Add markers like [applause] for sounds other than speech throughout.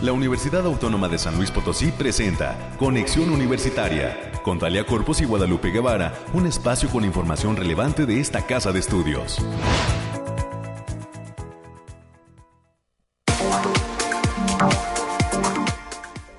La Universidad Autónoma de San Luis Potosí presenta Conexión Universitaria con Talia Corpus y Guadalupe Guevara, un espacio con información relevante de esta casa de estudios.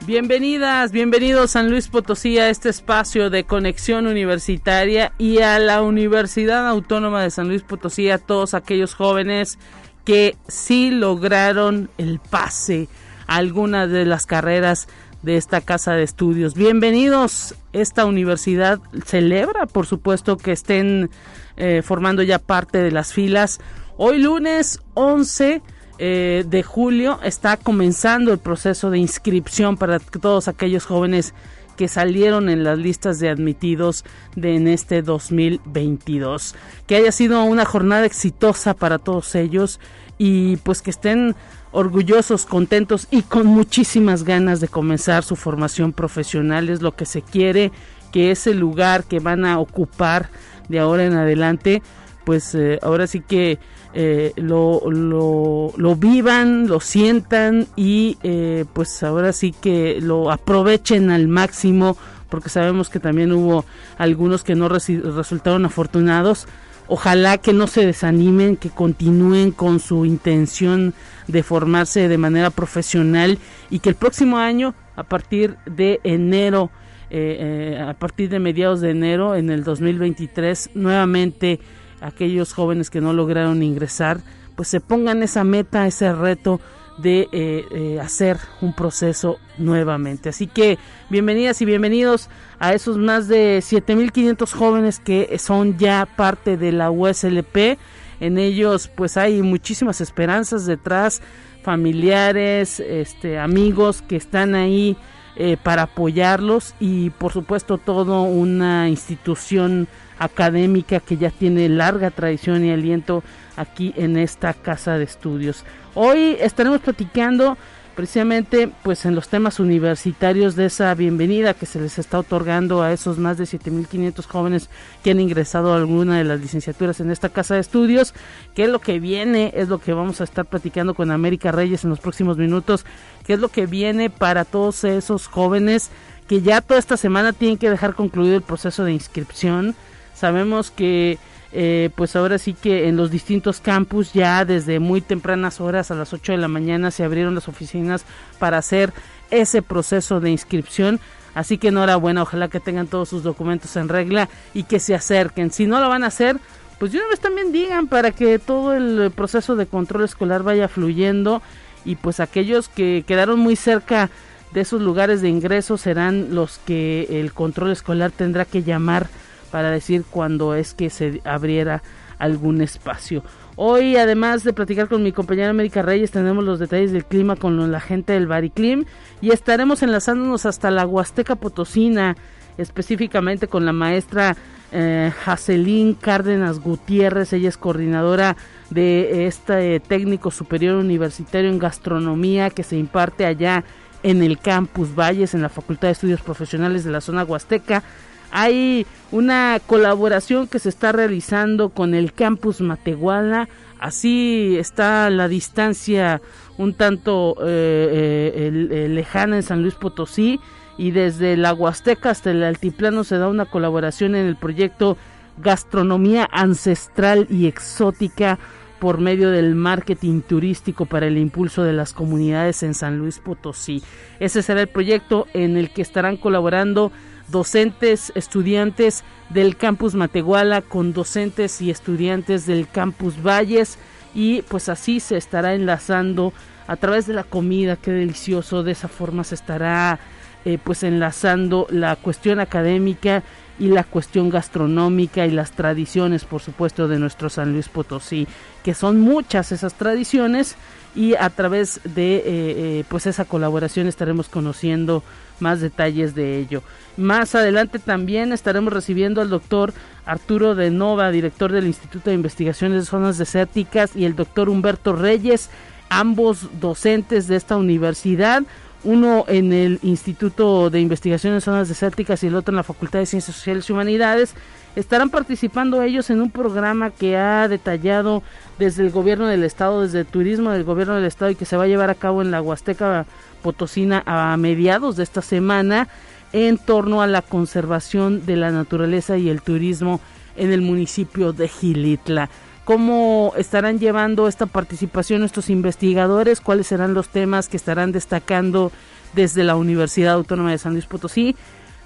Bienvenidas, bienvenidos San Luis Potosí a este espacio de conexión universitaria y a la Universidad Autónoma de San Luis Potosí, a todos aquellos jóvenes que sí lograron el pase a alguna de las carreras de esta casa de estudios. Bienvenidos, esta universidad celebra, por supuesto, que estén eh, formando ya parte de las filas. Hoy lunes 11 eh, de julio está comenzando el proceso de inscripción para todos aquellos jóvenes que salieron en las listas de admitidos de en este 2022. Que haya sido una jornada exitosa para todos ellos y pues que estén orgullosos, contentos y con muchísimas ganas de comenzar su formación profesional. Es lo que se quiere, que ese lugar que van a ocupar de ahora en adelante, pues eh, ahora sí que eh, lo, lo, vivan, lo sientan y eh, pues ahora sí que lo aprovechen al máximo porque sabemos que también hubo algunos que no resultaron afortunados. Ojalá que no se desanimen, que continúen con su intención de formarse de manera profesional y que el próximo año, a partir de enero, eh, a partir de mediados de enero en el 2023, nuevamente aquellos jóvenes que no lograron ingresar, pues se pongan esa meta, ese reto de eh, eh, hacer un proceso nuevamente. Así que bienvenidas y bienvenidos a esos más de 7.500 jóvenes que son ya parte de la USLP. En ellos pues hay muchísimas esperanzas detrás, familiares, este, amigos que están ahí eh, para apoyarlos y por supuesto todo una institución académica que ya tiene larga tradición y aliento aquí en esta casa de estudios. Hoy estaremos platicando precisamente pues en los temas universitarios de esa bienvenida que se les está otorgando a esos más de 7500 jóvenes que han ingresado a alguna de las licenciaturas en esta casa de estudios, qué es lo que viene, es lo que vamos a estar platicando con América Reyes en los próximos minutos, qué es lo que viene para todos esos jóvenes que ya toda esta semana tienen que dejar concluido el proceso de inscripción Sabemos que eh, pues ahora sí que en los distintos campus ya desde muy tempranas horas a las 8 de la mañana se abrieron las oficinas para hacer ese proceso de inscripción. Así que enhorabuena, ojalá que tengan todos sus documentos en regla y que se acerquen. Si no lo van a hacer, pues de una vez también digan para que todo el proceso de control escolar vaya fluyendo y pues aquellos que quedaron muy cerca de esos lugares de ingreso serán los que el control escolar tendrá que llamar para decir cuándo es que se abriera algún espacio. Hoy, además de platicar con mi compañera América Reyes, tenemos los detalles del clima con la gente del Bariclim y estaremos enlazándonos hasta la Huasteca Potosina, específicamente con la maestra eh, Jacelín Cárdenas Gutiérrez. Ella es coordinadora de este técnico superior universitario en gastronomía que se imparte allá en el campus Valles, en la Facultad de Estudios Profesionales de la zona Huasteca. Hay una colaboración que se está realizando con el campus Matehuala. Así está la distancia un tanto eh, eh, lejana en San Luis Potosí y desde la Huasteca hasta el Altiplano se da una colaboración en el proyecto Gastronomía Ancestral y Exótica por medio del marketing turístico para el impulso de las comunidades en San Luis Potosí. Ese será el proyecto en el que estarán colaborando docentes, estudiantes del campus Matehuala con docentes y estudiantes del campus Valles y pues así se estará enlazando a través de la comida, qué delicioso, de esa forma se estará eh, pues enlazando la cuestión académica y la cuestión gastronómica y las tradiciones por supuesto de nuestro San Luis Potosí, que son muchas esas tradiciones y a través de eh, eh, pues esa colaboración estaremos conociendo más detalles de ello. Más adelante también estaremos recibiendo al doctor Arturo de Nova, director del Instituto de Investigaciones de Zonas Desérticas, y el doctor Humberto Reyes, ambos docentes de esta universidad, uno en el Instituto de Investigaciones de Zonas Desérticas y el otro en la Facultad de Ciencias Sociales y Humanidades, estarán participando ellos en un programa que ha detallado desde el gobierno del estado, desde el turismo del gobierno del estado y que se va a llevar a cabo en la Huasteca Potosina a mediados de esta semana en torno a la conservación de la naturaleza y el turismo en el municipio de Gilitla. ¿Cómo estarán llevando esta participación estos investigadores? ¿Cuáles serán los temas que estarán destacando desde la Universidad Autónoma de San Luis Potosí?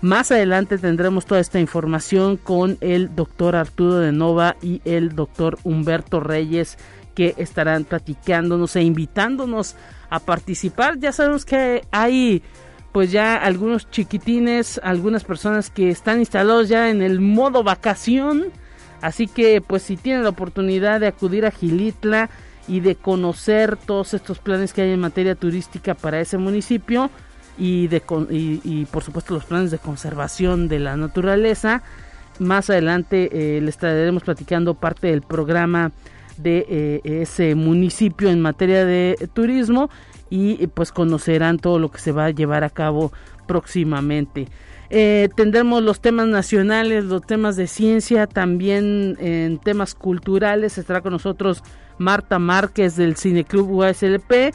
Más adelante tendremos toda esta información con el doctor Arturo de Nova y el doctor Humberto Reyes que estarán platicándonos e invitándonos a participar. Ya sabemos que hay pues ya algunos chiquitines, algunas personas que están instalados ya en el modo vacación. Así que pues si tienen la oportunidad de acudir a Gilitla y de conocer todos estos planes que hay en materia turística para ese municipio y, de, y, por supuesto los planes de conservación de la naturaleza, más adelante eh, les estaremos platicando parte del programa de eh, ese municipio en materia de turismo y pues conocerán todo lo que se va a llevar a cabo próximamente. Eh, tendremos los temas nacionales, los temas de ciencia, también en temas culturales. Estará con nosotros Marta Márquez del Cineclub USLP.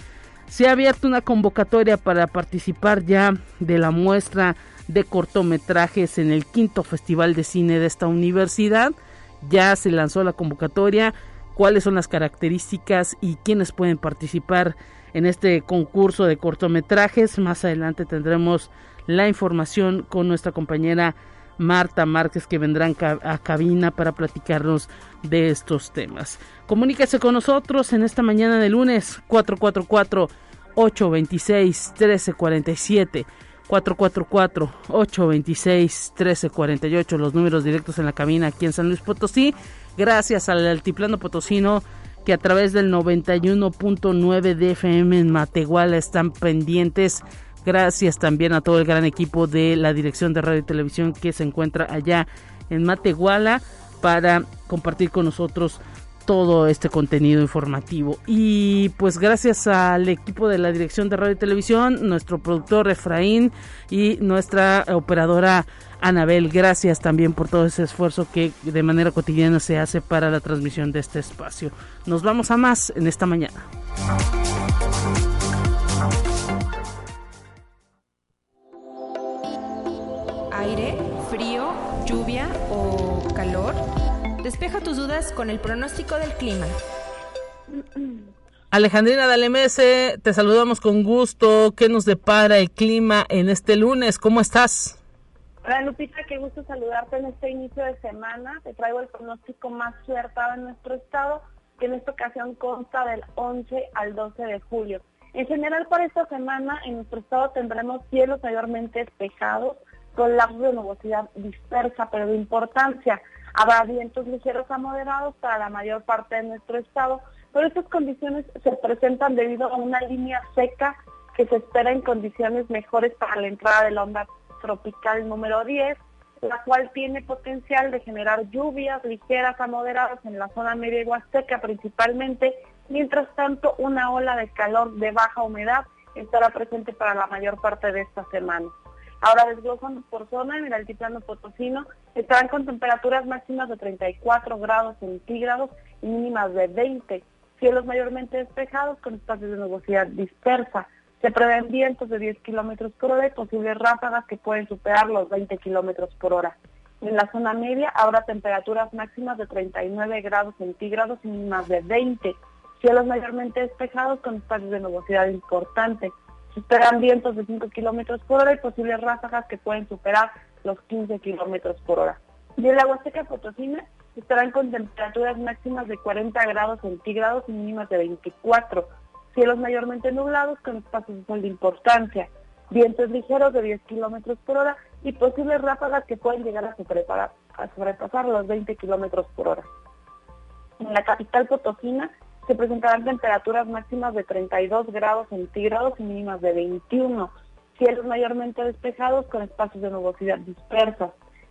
Se ha abierto una convocatoria para participar ya de la muestra de cortometrajes en el quinto Festival de Cine de esta universidad. Ya se lanzó la convocatoria, cuáles son las características y quiénes pueden participar en este concurso de cortometrajes. Más adelante tendremos la información con nuestra compañera Marta Márquez que vendrán a cabina para platicarnos de estos temas. Comuníquese con nosotros en esta mañana de lunes 444 826 1347 444 826 1348 los números directos en la cabina aquí en San Luis Potosí. Gracias al altiplano potosino que a través del 91.9 de FM en Matehuala están pendientes. Gracias también a todo el gran equipo de la Dirección de Radio y Televisión que se encuentra allá en Matehuala para compartir con nosotros todo este contenido informativo. Y pues gracias al equipo de la Dirección de Radio y Televisión, nuestro productor Efraín y nuestra operadora Anabel, gracias también por todo ese esfuerzo que de manera cotidiana se hace para la transmisión de este espacio. Nos vamos a más en esta mañana. Aire, Despeja tus dudas con el pronóstico del clima. Alejandrina Dalemese, te saludamos con gusto. ¿Qué nos depara el clima en este lunes? ¿Cómo estás? Hola Lupita, qué gusto saludarte en este inicio de semana. Te traigo el pronóstico más acertado en nuestro estado, que en esta ocasión consta del 11 al 12 de julio. En general para esta semana en nuestro estado tendremos cielos mayormente despejados, con lapsos de nubosidad dispersa, pero de importancia. Habrá vientos ligeros a moderados para la mayor parte de nuestro estado, pero estas condiciones se presentan debido a una línea seca que se espera en condiciones mejores para la entrada de la onda tropical número 10, la cual tiene potencial de generar lluvias ligeras a moderadas en la zona media y huasteca principalmente, mientras tanto una ola de calor de baja humedad estará presente para la mayor parte de esta semana. Ahora desglosando por zona, en el altiplano potosino estarán con temperaturas máximas de 34 grados centígrados y mínimas de 20, cielos mayormente despejados con espacios de nubosidad dispersa. Se prevén vientos de 10 kilómetros por hora y posibles ráfagas que pueden superar los 20 kilómetros por hora. En la zona media habrá temperaturas máximas de 39 grados centígrados y mínimas de 20. Cielos mayormente despejados con espacios de nubosidad importante. Se esperan vientos de 5 kilómetros por hora y posibles ráfagas que pueden superar los 15 kilómetros por hora. Y en la Huasteca Potosina estarán con temperaturas máximas de 40 grados centígrados y mínimas de 24 cielos mayormente nublados con espacios de sol de importancia, vientos ligeros de 10 kilómetros por hora y posibles ráfagas que pueden llegar a, a sobrepasar los 20 kilómetros por hora. En la capital potosina se presentarán temperaturas máximas de 32 grados centígrados y mínimas de 21, cielos mayormente despejados con espacios de nubosidad dispersas.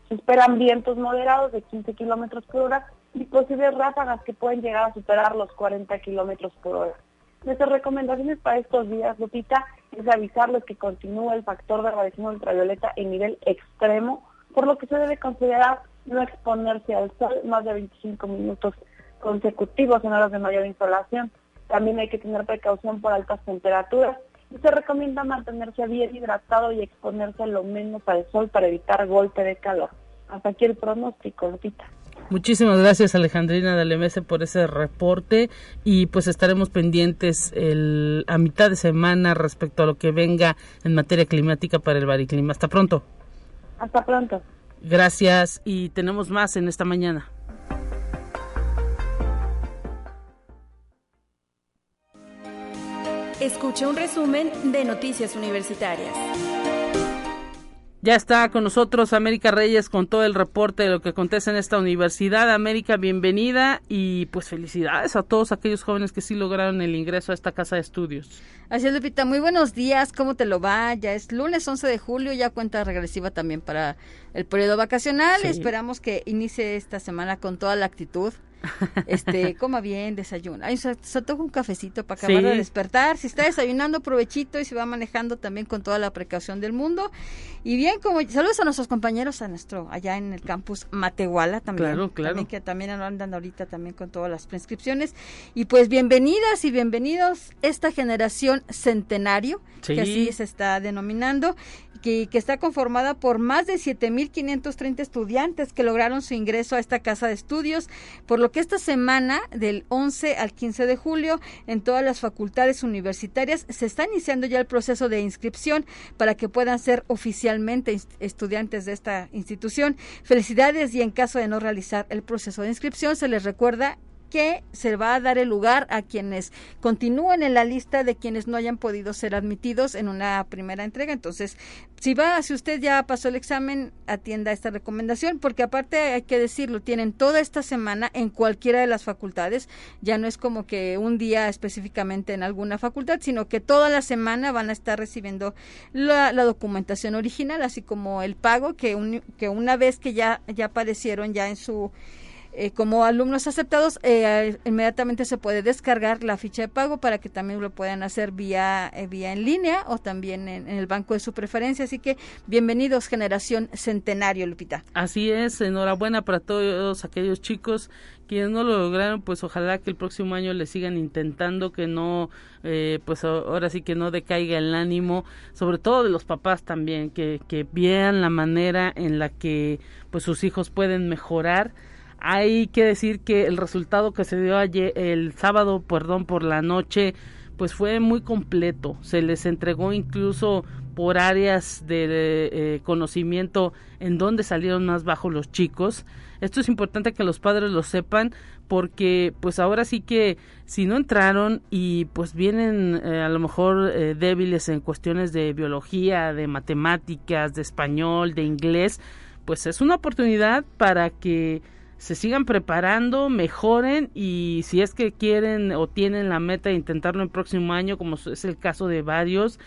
Se esperan vientos moderados de 15 kilómetros por hora y posibles ráfagas que pueden llegar a superar los 40 kilómetros por hora. Nuestras recomendaciones para estos días, Lupita, es avisarles que continúa el factor de radiación ultravioleta en nivel extremo, por lo que se debe considerar no exponerse al sol más de 25 minutos consecutivos en horas de mayor insolación. También hay que tener precaución por altas temperaturas y se recomienda mantenerse bien hidratado y exponerse lo menos al sol para evitar golpe de calor. Hasta aquí el pronóstico, Lupita. Muchísimas gracias Alejandrina Dalemese por ese reporte y pues estaremos pendientes el, a mitad de semana respecto a lo que venga en materia climática para el bariclima. Hasta pronto. Hasta pronto. Gracias y tenemos más en esta mañana. Escucha un resumen de Noticias Universitarias. Ya está con nosotros América Reyes con todo el reporte de lo que acontece en esta universidad. América, bienvenida y pues felicidades a todos aquellos jóvenes que sí lograron el ingreso a esta casa de estudios. Así es, Lupita. Muy buenos días. ¿Cómo te lo va? Ya es lunes 11 de julio, ya cuenta regresiva también para el periodo vacacional. Esperamos que inicie esta semana con toda la actitud [laughs] este, coma bien, desayuna. Ay, se, se toca un cafecito para acabar de despertar. Si está desayunando, provechito y se va manejando también con toda la precaución del mundo. Y bien, como saludos a nuestros compañeros, a nuestro, allá en el campus Matehuala también. Claro, claro. También, que también andan ahorita también con todas las prescripciones. Y pues bienvenidas y bienvenidos esta generación centenario, que así se está denominando que, está conformada por más de 7.530 estudiantes que lograron su ingreso a esta casa de estudios, por lo que esta semana, del 11 al 15 de julio, en todas las facultades universitarias se está iniciando ya el proceso de inscripción para que puedan ser oficialmente estudiantes de esta institución. Felicidades y en caso de no realizar el proceso de inscripción, se les recuerda que se va a dar el lugar a quienes continúen en la lista de quienes no hayan podido ser admitidos en una primera entrega. Entonces, si va, si usted ya pasó el examen, atienda esta recomendación, porque aparte hay que decirlo, tienen toda esta semana en cualquiera de las facultades, ya no es como que un día específicamente en alguna facultad, sino que toda la semana van a estar recibiendo la, documentación original, así como el pago que, que una vez que ya, ya aparecieron ya en su eh, como alumnos aceptados, eh, inmediatamente se puede descargar la ficha de pago para que también lo puedan hacer vía, eh, vía en línea o también en, el banco de su preferencia. Así que bienvenidos, generación centenario, Lupita. Así es, enhorabuena para todos aquellos chicos quienes no lo lograron, pues ojalá que el próximo año le sigan intentando, que no, pues ahora sí que no decaiga el ánimo, sobre todo de los papás también, que, que vean la manera en la que pues sus hijos pueden mejorar hay que decir que el resultado que se dio ayer, el sábado, perdón, por la noche, pues fue muy completo. Se les entregó incluso por áreas de eh, conocimiento en donde salieron más bajos los chicos. Esto es importante que los padres lo sepan porque pues ahora sí que si no entraron y pues vienen eh, a lo mejor eh, débiles en cuestiones de biología, de matemáticas, de español, de inglés, pues es una oportunidad para que se sigan preparando, mejoren y si es que quieren o tienen la meta de intentarlo el próximo año, como es el caso de varios,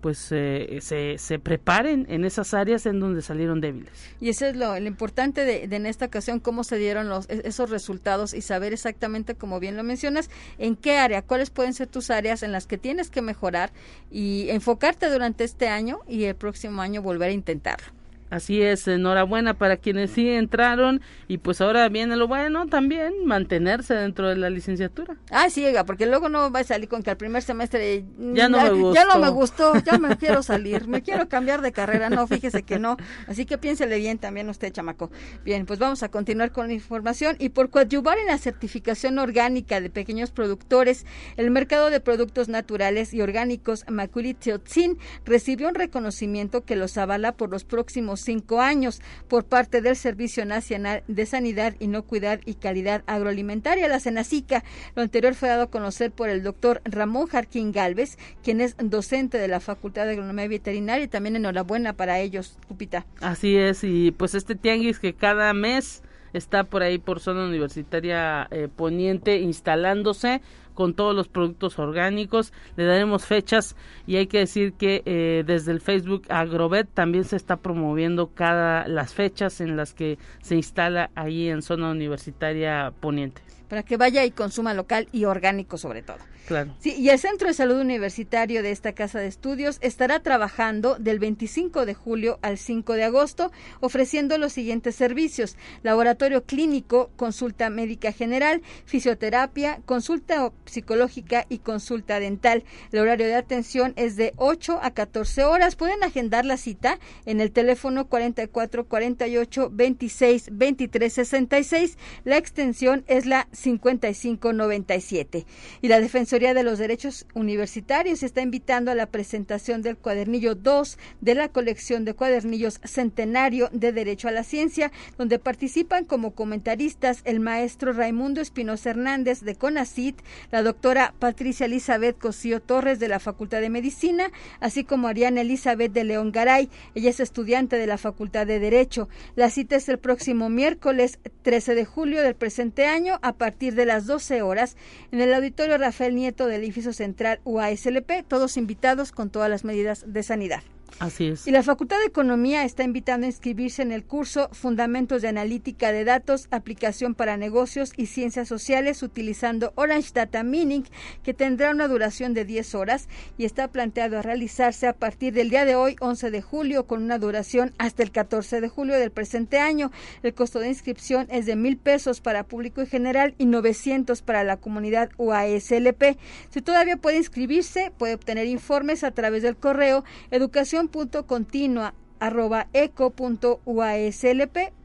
pues eh, se, se, preparen en esas áreas en donde salieron débiles. Y eso es lo, importante de, en esta ocasión, cómo se dieron los, e, esos resultados y saber exactamente, como bien lo mencionas, en qué área, cuáles pueden ser tus áreas en las que tienes que mejorar y enfocarte durante este año y el próximo año volver a intentarlo. Así es, enhorabuena para quienes sí entraron y pues ahora viene lo bueno también, mantenerse dentro de la licenciatura. Ah, sí, porque luego no va a salir con que al primer semestre ya no, me gustó. ya no me gustó, ya me [laughs] quiero salir, me quiero cambiar de carrera, no, fíjese que no, así que piénsele bien también usted, chamaco. Bien, pues vamos a continuar con la información y por coadyuvar en la certificación orgánica de pequeños productores, el mercado de productos naturales y orgánicos Maculi Teotzin recibió un reconocimiento que los avala por los próximos cinco años por parte del Servicio Nacional de Sanidad, Inocuidad y Calidad Agroalimentaria, la Senacica. Lo anterior fue dado a conocer por el doctor Ramón Jarquín Galvez, quien es docente de la Facultad de Agronomía Veterinaria y también enhorabuena para ellos, Cupita. Así es, y pues este tianguis que cada mes está por ahí por zona universitaria eh, poniente instalándose con todos los productos orgánicos. Le daremos fechas y hay que decir que eh, desde el Facebook Agrovet también se está promoviendo cada las fechas en las que se instala ahí en zona universitaria poniente. Para que vaya y consuma local y orgánico sobre todo. Claro. Sí, y el Centro de Salud Universitario de esta casa de estudios estará trabajando del 25 de julio al 5 de agosto, ofreciendo los siguientes servicios: laboratorio clínico, consulta médica general, fisioterapia, consulta psicológica y consulta dental. El horario de atención es de 8 a 14 horas. Pueden agendar la cita en el teléfono 44 48 26 23 66. La extensión es la 5597. Y la Defensoría de los Derechos Universitarios está invitando a la presentación del cuadernillo 2 de la colección de cuadernillos Centenario de Derecho a la Ciencia, donde participan como comentaristas el maestro Raimundo Espinosa Hernández de CONACIT, la doctora Patricia Elizabeth Cosío Torres de la Facultad de Medicina, así como Ariana Elizabeth de León Garay. Ella es estudiante de la Facultad de Derecho. La cita es el próximo miércoles 13 de julio del presente año a partir de las 12 horas en el auditorio Rafael Nieto del edificio central UASLP, todos invitados con todas las medidas de sanidad. Así es. Y la Facultad de Economía está invitando a inscribirse en el curso Fundamentos de Analítica de Datos, Aplicación para Negocios y Ciencias Sociales utilizando Orange Data Mining, que tendrá una duración de 10 horas y está planteado a realizarse a partir del día de hoy, 11 de julio, con una duración hasta el 14 de julio del presente año. El costo de inscripción es de mil pesos para público y general y 900 para la comunidad UASLP. Si todavía puede inscribirse, puede obtener informes a través del correo educación continua arroba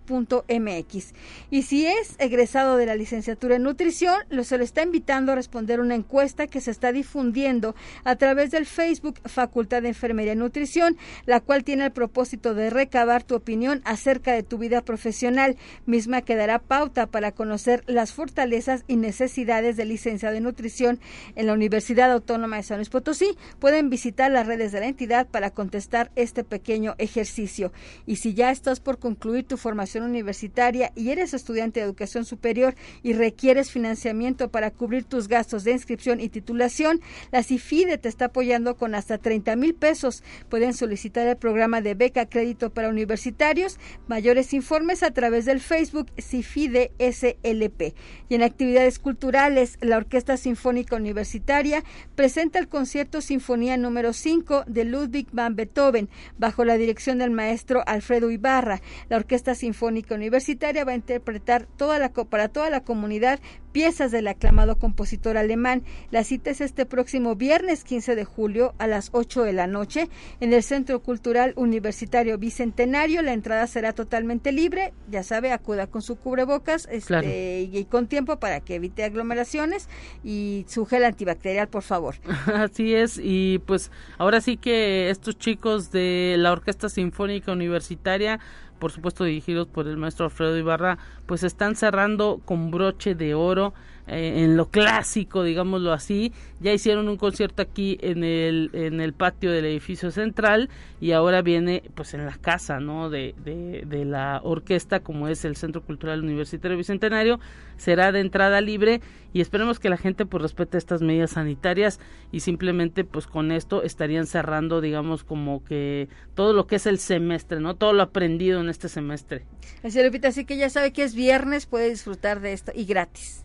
mx Y si es egresado de la licenciatura en nutrición, lo se le está invitando a responder una encuesta que se está difundiendo a través del Facebook Facultad de Enfermería y Nutrición, la cual tiene el propósito de recabar tu opinión acerca de tu vida profesional, misma que dará pauta para conocer las fortalezas y necesidades de licenciado en nutrición en la Universidad Autónoma de San Luis Potosí. Pueden visitar las redes de la entidad para contestar este pequeño ejercicio. Y si ya estás por concluir tu formación universitaria y eres estudiante de educación superior y requieres financiamiento para cubrir tus gastos de inscripción y titulación, la CIFIDE te está apoyando con hasta 30 mil pesos. Pueden solicitar el programa de beca crédito para universitarios. Mayores informes a través del Facebook CIFIDE SLP. Y en actividades culturales, la Orquesta Sinfónica Universitaria presenta el concierto Sinfonía número 5 de Ludwig van Beethoven bajo la dirección del maestro Alfredo Ibarra. La Orquesta Sinfónica Universitaria va a interpretar toda la, para toda la comunidad piezas del aclamado compositor alemán. La cita es este próximo viernes 15 de julio a las 8 de la noche en el Centro Cultural Universitario Bicentenario. La entrada será totalmente libre. Ya sabe, acuda con su cubrebocas este, y, con tiempo para que evite aglomeraciones y su gel antibacterial, por favor. [laughs] Así es. Y pues ahora sí que estos chicos de la Orquesta Sinfónica Universitaria por supuesto dirigidos por el maestro Alfredo Ibarra, pues están cerrando con broche de oro eh, en lo clásico, digámoslo así. Ya hicieron un concierto aquí en el, en el patio del edificio central y ahora viene pues en la casa, ¿no? De, de, de la orquesta como es el Centro Cultural Universitario Bicentenario. Será de entrada libre y esperemos que la gente pues respete estas medidas sanitarias y simplemente pues con esto estarían cerrando digamos como que todo lo que es el semestre, ¿no? Todo lo aprendido en este semestre. Así, Lupita, así que ya sabe que es viernes, puede disfrutar de esto y gratis.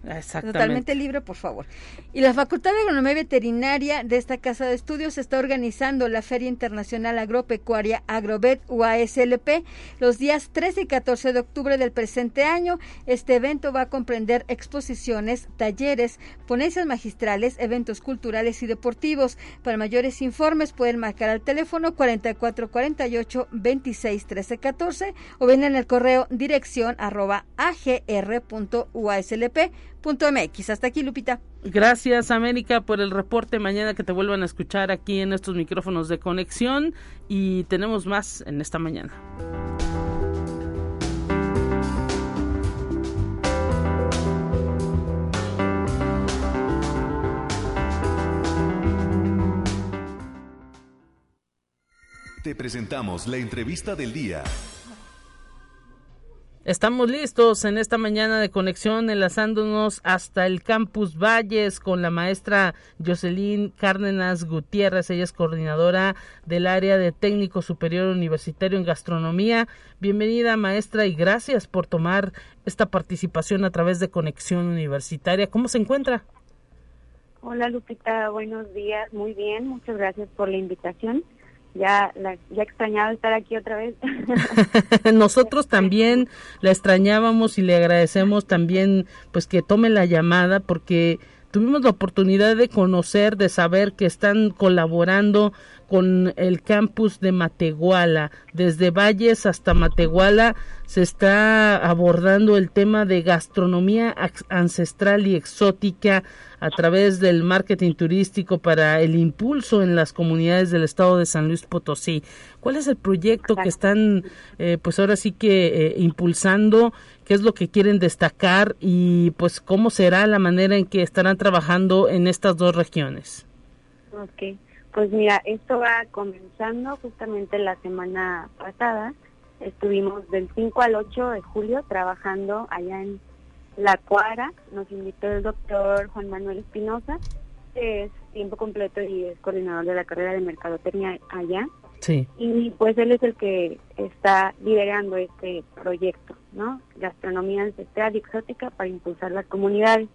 Totalmente libre, por favor. Y la Facultad de Agronomía Veterinaria de esta Casa de Estudios está organizando la Feria Internacional Agropecuaria Agrovet UASLP los días 13 y 14 de octubre del presente año. Este evento va a comprender exposiciones, talleres, ponencias magistrales, eventos culturales y deportivos. Para mayores informes pueden marcar al teléfono 4448 26 13 14 o ven en el correo dirección arroba agr.uaslp.mx. Hasta aquí, Lupita. Gracias, América, por el reporte. Mañana que te vuelvan a escuchar aquí en estos micrófonos de conexión y tenemos más en esta mañana. Te presentamos la entrevista del día. Estamos listos en esta mañana de conexión, enlazándonos hasta el campus Valles con la maestra Jocelyn Cárdenas Gutiérrez. Ella es coordinadora del área de técnico superior universitario en gastronomía. Bienvenida, maestra, y gracias por tomar esta participación a través de Conexión Universitaria. ¿Cómo se encuentra? Hola, Lupita. Buenos días. Muy bien. Muchas gracias por la invitación ya la, ya extrañaba estar aquí otra vez. [laughs] [laughs] Nosotros también la extrañábamos y le agradecemos también pues que tome la llamada porque tuvimos la oportunidad de conocer, de saber que están colaborando con el campus de Matehuala. Desde Valles hasta Matehuala se está abordando el tema de gastronomía ancestral y exótica a través del marketing turístico para el impulso en las comunidades del estado de San Luis Potosí. ¿Cuál es el proyecto que están, eh, pues ahora sí que eh, impulsando? ¿Qué es lo que quieren destacar? Y pues cómo será la manera en que estarán trabajando en estas dos regiones. Ok. Pues mira, esto va comenzando justamente la semana pasada. Estuvimos del 5 al 8 de julio trabajando allá en La Cuara. Nos invitó el doctor Juan Manuel Espinosa, que es tiempo completo y es coordinador de la carrera de mercadotecnia allá. Sí. Y pues él es el que está liderando este proyecto, ¿no? Gastronomía ancestral y exótica para impulsar las comunidades.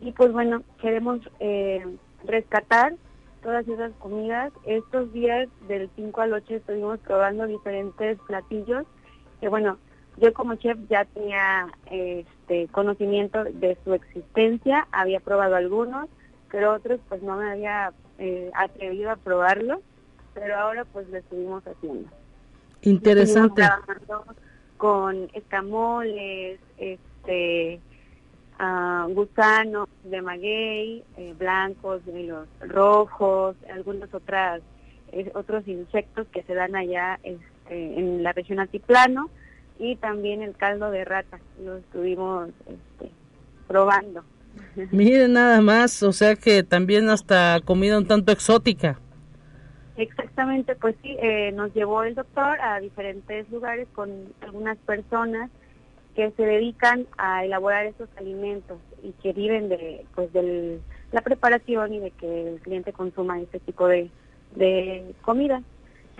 Y pues bueno, queremos eh, rescatar todas esas comidas. Estos días del 5 al 8 estuvimos probando diferentes platillos que bueno, yo como chef ya tenía este conocimiento de su existencia, había probado algunos, pero otros pues no me había eh, atrevido a probarlos, pero ahora pues lo estuvimos haciendo. Interesante. Estuvimos trabajando con escamoles, este gusanos de maguey, eh, blancos, de los rojos, algunos otras, eh, otros insectos que se dan allá este, en la región altiplano y también el caldo de rata, lo estuvimos este, probando. Miren nada más, o sea que también hasta comida un tanto exótica. Exactamente, pues sí, eh, nos llevó el doctor a diferentes lugares con algunas personas que se dedican a elaborar esos alimentos y que viven de pues de la preparación y de que el cliente consuma este tipo de, de comida.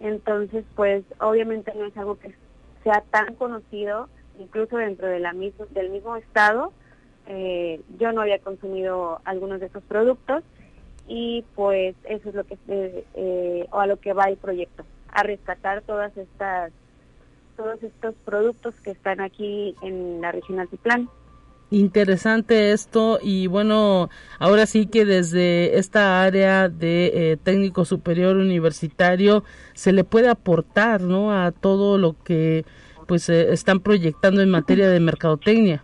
Entonces, pues obviamente no es algo que sea tan conocido, incluso dentro de la mismo, del mismo estado. Eh, yo no había consumido algunos de esos productos y pues eso es lo que eh, eh, o a lo que va el proyecto, a rescatar todas estas todos estos productos que están aquí en la región altiplano. Interesante esto y bueno, ahora sí que desde esta área de eh, técnico superior universitario se le puede aportar, ¿no? A todo lo que pues eh, están proyectando en materia de mercadotecnia.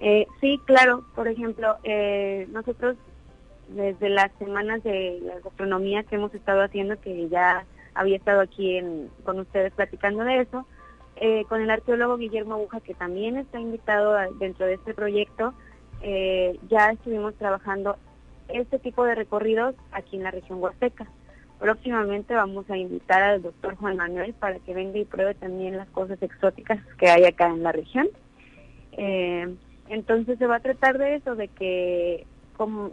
Eh, sí, claro. Por ejemplo, eh, nosotros desde las semanas de la gastronomía que hemos estado haciendo, que ya había estado aquí con ustedes platicando de eso, eh, con el arqueólogo Guillermo Aguja, que también está invitado dentro de este proyecto, eh, ya estuvimos trabajando este tipo de recorridos aquí en la región Huasteca. Próximamente vamos a invitar al doctor Juan Manuel para que venga y pruebe también las cosas exóticas que hay acá en la región. Eh, entonces se va a tratar de eso, de que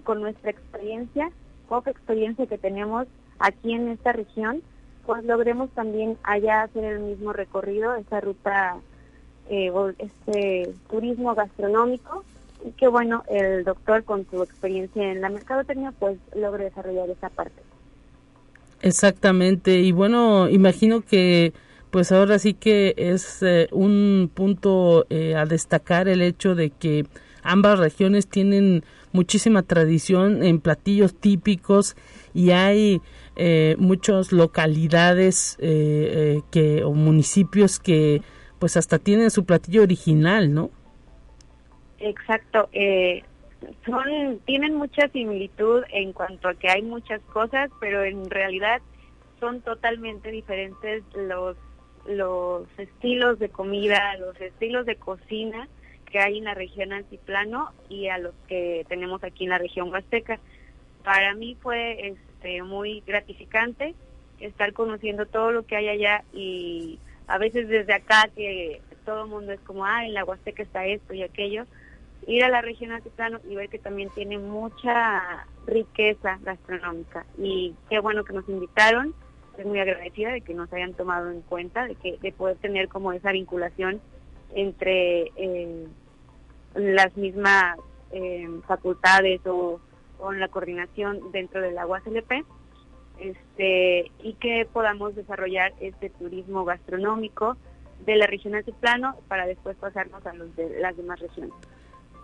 con, nuestra experiencia, poca experiencia que tenemos aquí en esta región, pues logremos también allá hacer el mismo recorrido, esa ruta, eh, este turismo gastronómico, y que bueno, el doctor con su experiencia en la mercadotecnia pues logre desarrollar esa parte. Exactamente, y bueno, imagino que pues ahora sí que es eh, un punto eh, a destacar el hecho de que ambas regiones tienen muchísima tradición en platillos típicos y hay eh, muchas localidades eh, eh, que o municipios que pues hasta tienen su platillo original, ¿no? Exacto. Eh, son tienen mucha similitud en cuanto a que hay muchas cosas, pero en realidad son totalmente diferentes los los estilos de comida, los estilos de cocina que hay en la región altiplano y a los que tenemos aquí en la región huasteca. Para mí fue este, muy gratificante estar conociendo todo lo que hay allá y a veces desde acá que todo el mundo es como, ah, en la Huasteca está esto y aquello, ir a la región altiplano y ver que también tiene mucha riqueza gastronómica. Y qué bueno que nos invitaron, estoy muy agradecida de que nos hayan tomado en cuenta, de que de poder tener como esa vinculación entre eh, las mismas eh, facultades o con la coordinación dentro del agua CLP este, y que podamos desarrollar este turismo gastronómico de la región altiplano para después pasarnos a los de las demás regiones.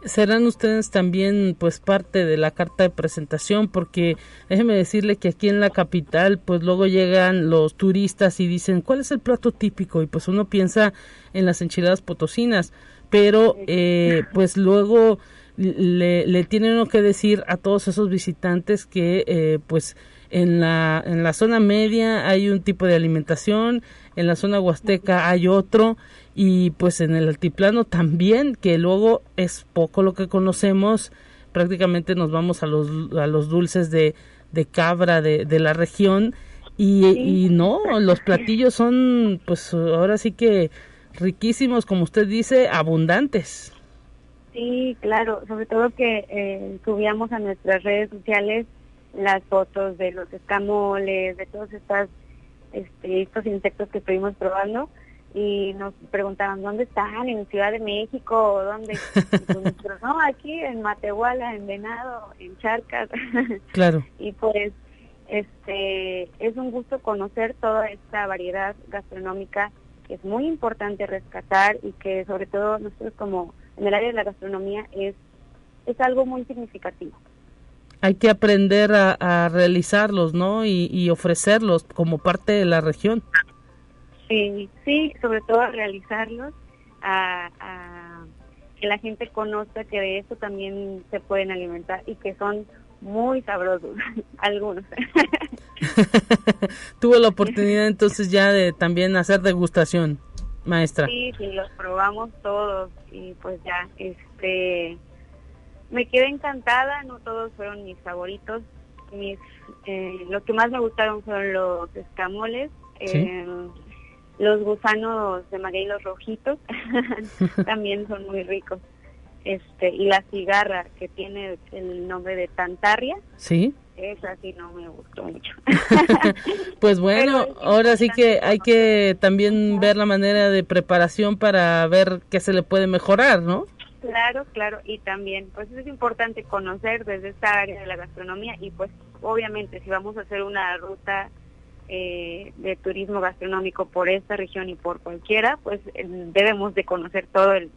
Serán ustedes también pues parte de la carta de presentación porque déjeme decirle que aquí en la capital pues luego llegan los turistas y dicen cuál es el plato típico y pues uno piensa en las enchiladas potosinas pero eh, pues luego le, le tiene uno que decir a todos esos visitantes que eh, pues en la, en la zona media hay un tipo de alimentación, en la zona huasteca hay otro y pues en el altiplano también, que luego es poco lo que conocemos, prácticamente nos vamos a los, a los dulces de, de cabra de, de la región y, y no, los platillos son pues ahora sí que riquísimos, como usted dice, abundantes. Sí, claro, sobre todo que eh, subíamos a nuestras redes sociales las fotos de los escamoles, de todos estas, este, estos insectos que estuvimos probando y nos preguntaban dónde están, en Ciudad de México, dónde. Pues [laughs] no, aquí en Matehuala, en Venado, en Charcas. [laughs] Claro. y pues este es un gusto conocer toda esta variedad gastronómica que es muy importante rescatar y que sobre todo nosotros como en el área de la gastronomía es es algo muy significativo. Hay que aprender a, realizarlos, ¿no? Y, y ofrecerlos como parte de la región. Sí, sí, sobre todo a realizarlos, a, que la gente conozca que de eso también se pueden alimentar y que son muy sabrosos, [laughs] algunos. [laughs] [laughs] Tuvo la oportunidad entonces ya de también hacer degustación, maestra. Sí, sí, los probamos todos y pues ya, este, me quedé encantada, no todos fueron mis favoritos, mis, eh, lo que más me gustaron fueron los escamoles. Eh, los gusanos de maguey, los rojitos, [laughs] [laughs] también son muy ricos. Este, y la cigarra que tiene el nombre de Tantarria. Sí. Esa sí no me gustó mucho. [laughs] pues bueno, ahora sí que hay que también ver la manera de preparación para ver qué se le puede mejorar, ¿no? Claro, claro, y también, pues es importante conocer desde esta área de la gastronomía y pues obviamente si vamos a hacer una ruta eh, de turismo gastronómico por esta región y por cualquiera, pues eh, debemos de conocer todo el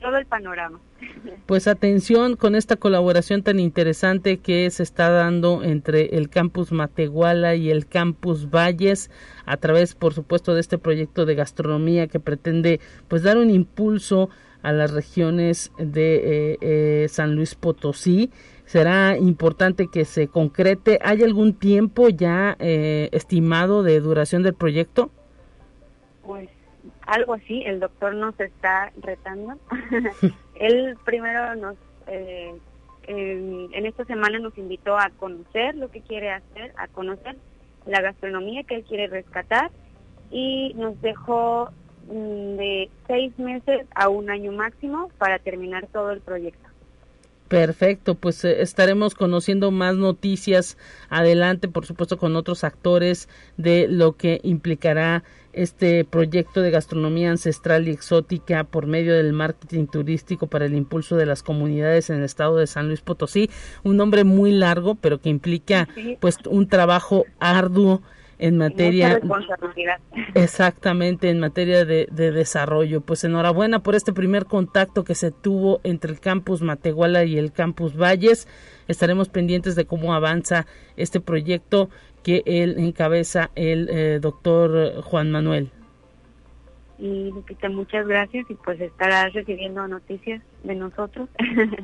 todo el panorama. [laughs] Pues atención con esta colaboración tan interesante que se está dando entre el campus Matehuala y el campus Valles a través, por supuesto, de este proyecto de gastronomía que pretende pues dar un impulso a las regiones de eh, San Luis Potosí será importante que se concrete. ¿Hay algún tiempo ya eh, estimado de duración del proyecto? Pues algo así, el doctor nos está retando. [laughs] Él primero nos, eh, en, esta semana nos invitó a conocer lo que quiere hacer, a conocer la gastronomía que él quiere rescatar y nos dejó mm, de seis meses a un año máximo para terminar todo el proyecto. Perfecto, pues eh, estaremos conociendo más noticias adelante, por supuesto con otros actores de lo que implicará este proyecto de gastronomía ancestral y exótica por medio del marketing turístico para el impulso de las comunidades en el estado de San Luis Potosí, un nombre muy largo, pero que implica pues un trabajo arduo en materia exactamente en materia de, desarrollo. Pues enhorabuena por este primer contacto que se tuvo entre el campus Matehuala y el campus Valles. Estaremos pendientes de cómo avanza este proyecto que él encabeza el eh, doctor Juan Manuel. Y Lupita muchas gracias y pues estarás recibiendo noticias de nosotros.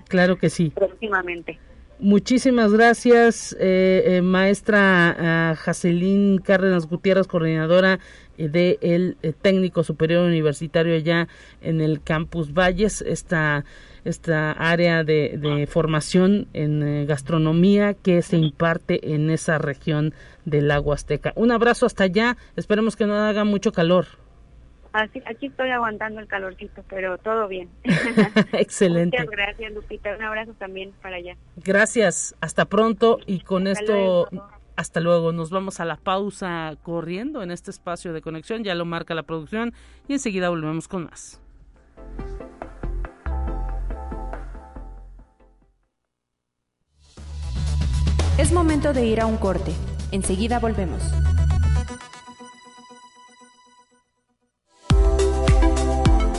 Claro que sí. [laughs] Próximamente Muchísimas gracias, eh, eh, maestra uh, Jacelín Cárdenas Gutiérrez, coordinadora eh, del técnico superior universitario allá en el campus Valles, esta, esta área de, de formación en gastronomía que se imparte en esa región del lago Azteca. Un abrazo hasta allá, esperemos que no haga mucho calor. Así, aquí estoy aguantando el calorcito, pero todo bien. [laughs] Excelente. Muchas gracias, Lupita. Un abrazo también para allá. Gracias. Hasta pronto. Y con esto, hasta luego. Nos vamos a la pausa corriendo en este espacio de conexión. Ya lo marca la producción. Y enseguida volvemos con más. Es momento de ir a un corte. Enseguida volvemos.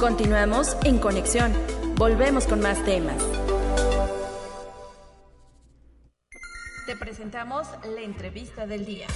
Continuamos en conexión. Volvemos con más temas. Te presentamos la entrevista del día.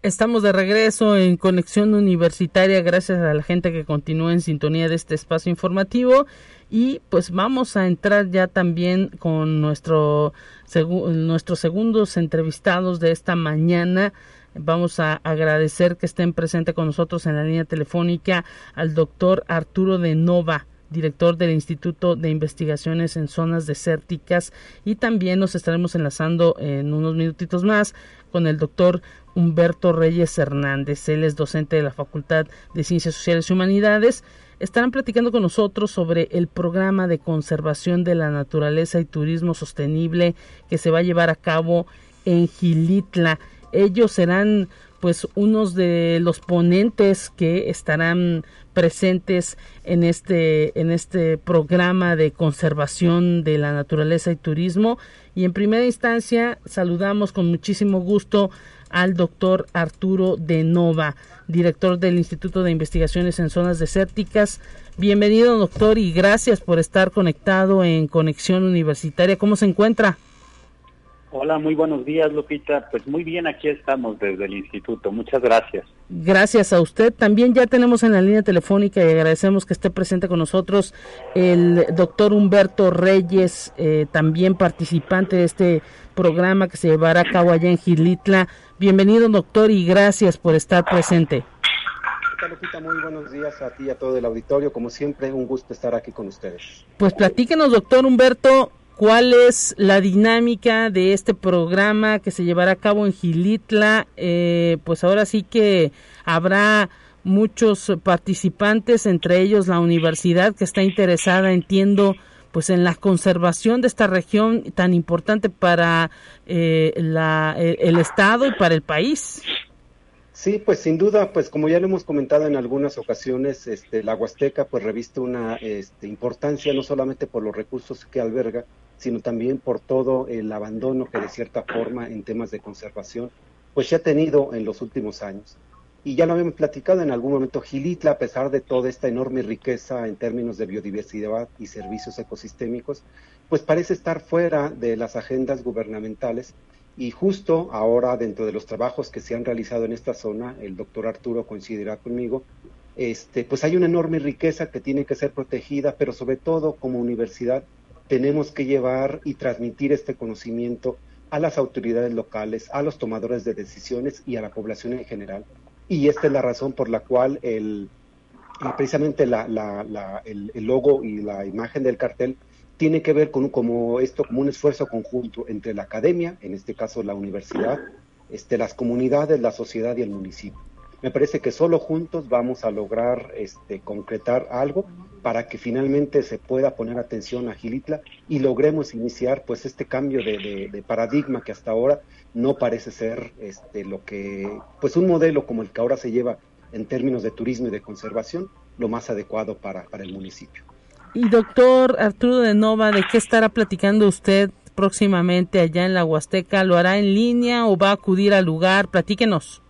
Estamos de regreso en Conexión Universitaria gracias a la gente que continúa en sintonía de este espacio informativo y pues vamos a entrar ya también con nuestro nuestros segundos entrevistados de esta mañana. Vamos a agradecer que estén presentes con nosotros en la línea telefónica al doctor Arturo de Nova, director del Instituto de Investigaciones en Zonas Desérticas, y también nos estaremos enlazando en unos minutitos más con el doctor Humberto Reyes Hernández. Él es docente de la Facultad de Ciencias Sociales y Humanidades. Estarán platicando con nosotros sobre el programa de conservación de la naturaleza y turismo sostenible que se va a llevar a cabo en Gilitla ellos serán pues unos de los ponentes que estarán presentes en este en este programa de conservación de la naturaleza y turismo y en primera instancia saludamos con muchísimo gusto al doctor Arturo de Nova, director del Instituto de Investigaciones en Zonas Desérticas. Bienvenido, doctor, y gracias por estar conectado en Conexión Universitaria. ¿Cómo se encuentra? Hola, muy buenos días, Lupita. Pues muy bien, aquí estamos desde el instituto. Muchas gracias. Gracias a usted. También ya tenemos en la línea telefónica y agradecemos que esté presente con nosotros el doctor Humberto Reyes, eh, también participante de este programa que se llevará a cabo allá en Gilitla. Bienvenido, doctor, y gracias por estar presente. Lupita? Muy buenos días a ti y a todo el auditorio. Como siempre, un gusto estar aquí con ustedes. Pues platíquenos, doctor Humberto, cuál es la dinámica de este programa que se llevará a cabo en Gilitla. Eh, pues ahora sí que habrá muchos participantes, entre ellos la universidad que está interesada, entiendo, pues en la conservación de esta región tan importante para eh, la, el Estado y para el país. Sí, pues sin duda, pues como ya lo hemos comentado en algunas ocasiones, este, la Huasteca pues reviste una este, importancia no solamente por los recursos que alberga, sino también por todo el abandono que de cierta forma en temas de conservación pues se ha tenido en los últimos años. Y ya lo habíamos platicado en algún momento, Gilitla, a pesar de toda esta enorme riqueza en términos de biodiversidad y servicios ecosistémicos, pues parece estar fuera de las agendas gubernamentales y justo ahora, dentro de los trabajos que se han realizado en esta zona, el doctor Arturo coincidirá conmigo, este, pues hay una enorme riqueza que tiene que ser protegida, pero sobre todo como universidad tenemos que llevar y transmitir este conocimiento a las autoridades locales, a los tomadores de decisiones y a la población en general. Y esta es la razón por la cual el, precisamente la, el, el, logo y la imagen del cartel tiene que ver con como esto como un esfuerzo conjunto entre la academia, en este caso la universidad, este, las comunidades, la sociedad y el municipio. Me parece que solo juntos vamos a lograr este, concretar algo para que finalmente se pueda poner atención a Gilitla y logremos iniciar pues este cambio de, paradigma que hasta ahora no parece ser este, lo que, pues un modelo como el que ahora se lleva en términos de turismo y de conservación, lo más adecuado para, para el municipio. Y doctor Arturo de Nova, ¿de qué estará platicando usted próximamente allá en la Huasteca? ¿Lo hará en línea o va a acudir al lugar? Platíquenos.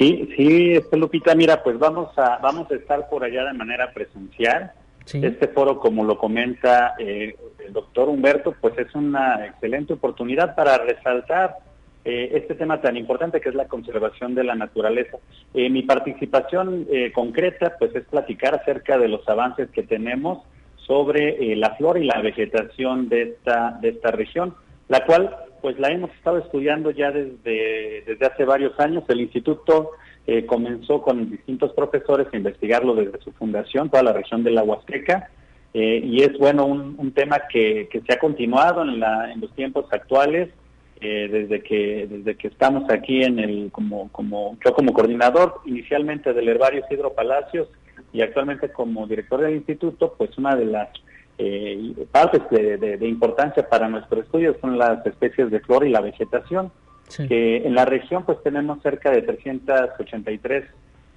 Sí, sí, este Lupita, mira, pues vamos a vamos a estar por allá de manera presencial. Este foro, como lo comenta eh, el doctor Humberto, pues es una excelente oportunidad para resaltar eh, este tema tan importante que es la conservación de la naturaleza. Eh, mi participación eh, concreta pues es platicar acerca de los avances que tenemos sobre la flora y la vegetación de esta, de esta región, la cual pues la hemos estado estudiando ya desde, desde hace varios años. El instituto comenzó con distintos profesores a investigarlo desde su fundación, toda la región de la Huasteca, y es bueno un, un tema que, que se ha continuado en, la, en los tiempos actuales eh, desde que desde que estamos aquí en el como como yo como coordinador inicialmente del herbario Isidro Palacios y actualmente como director del instituto, pues una de las eh, partes de, importancia para nuestro estudio son las especies de flora y la vegetación, que en la región pues tenemos cerca de 383